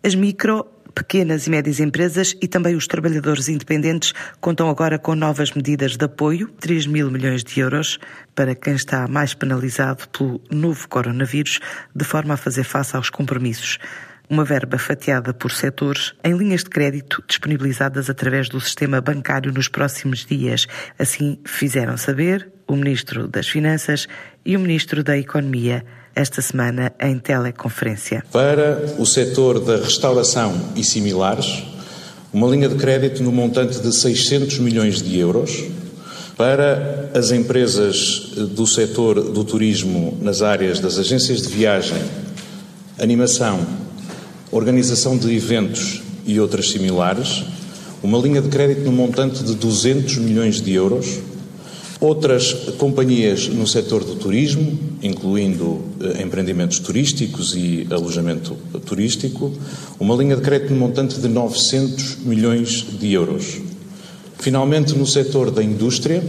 As micro pequenas e médias empresas e também os trabalhadores independentes contam agora com novas medidas de apoio, 3 mil milhões de euros, para quem está mais penalizado pelo novo coronavírus, de forma a fazer face aos compromissos. Uma verba fatiada por setores em linhas de crédito disponibilizadas através do sistema bancário nos próximos dias. Assim fizeram saber o Ministro das Finanças e o Ministro da Economia esta semana em teleconferência. Para o setor da restauração e similares, uma linha de crédito no montante de 600 milhões de euros. Para as empresas do setor do turismo nas áreas das agências de viagem, animação, organização de eventos e outras similares, uma linha de crédito no montante de 200 milhões de euros Outras companhias no setor do turismo, incluindo eh, empreendimentos turísticos e alojamento turístico, uma linha de crédito no montante de 900 milhões de euros. Finalmente, no setor da indústria,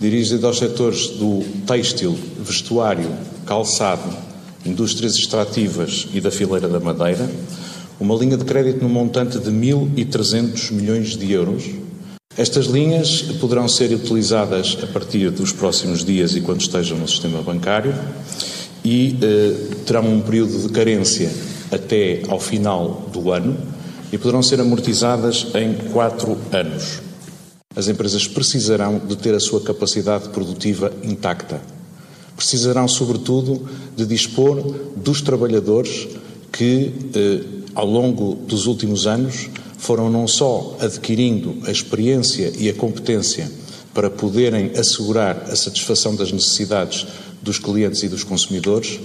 dirigido aos setores do têxtil, vestuário, calçado, indústrias extrativas e da fileira da madeira, uma linha de crédito no montante de 1.300 milhões de euros estas linhas poderão ser utilizadas a partir dos próximos dias e quando estejam no sistema bancário e eh, terão um período de carência até ao final do ano e poderão ser amortizadas em quatro anos. As empresas precisarão de ter a sua capacidade produtiva intacta. Precisarão, sobretudo, de dispor dos trabalhadores que, eh, ao longo dos últimos anos, foram não só adquirindo a experiência e a competência para poderem assegurar a satisfação das necessidades dos clientes e dos consumidores,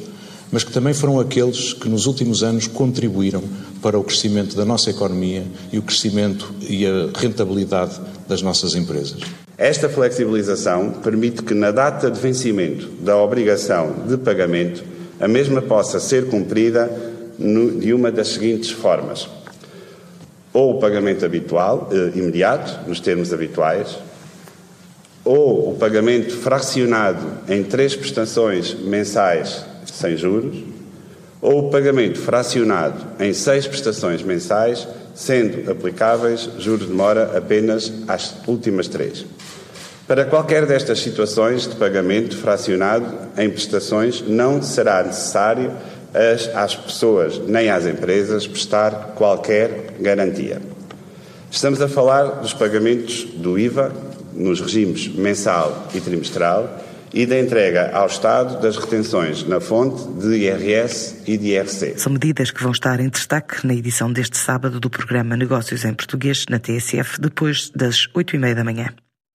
mas que também foram aqueles que nos últimos anos contribuíram para o crescimento da nossa economia e o crescimento e a rentabilidade das nossas empresas. Esta flexibilização permite que, na data de vencimento da obrigação de pagamento, a mesma possa ser cumprida de uma das seguintes formas. Ou o pagamento habitual, eh, imediato, nos termos habituais, ou o pagamento fracionado em três prestações mensais sem juros, ou o pagamento fracionado em seis prestações mensais, sendo aplicáveis juros de mora apenas às últimas três. Para qualquer destas situações de pagamento fracionado em prestações, não será necessário as, às pessoas nem às empresas prestar qualquer garantia. Estamos a falar dos pagamentos do IVA nos regimes mensal e trimestral e da entrega ao Estado das retenções na fonte de IRS e de IRC. São medidas que vão estar em destaque na edição deste sábado do programa Negócios em Português na TSF, depois das oito e meia da manhã.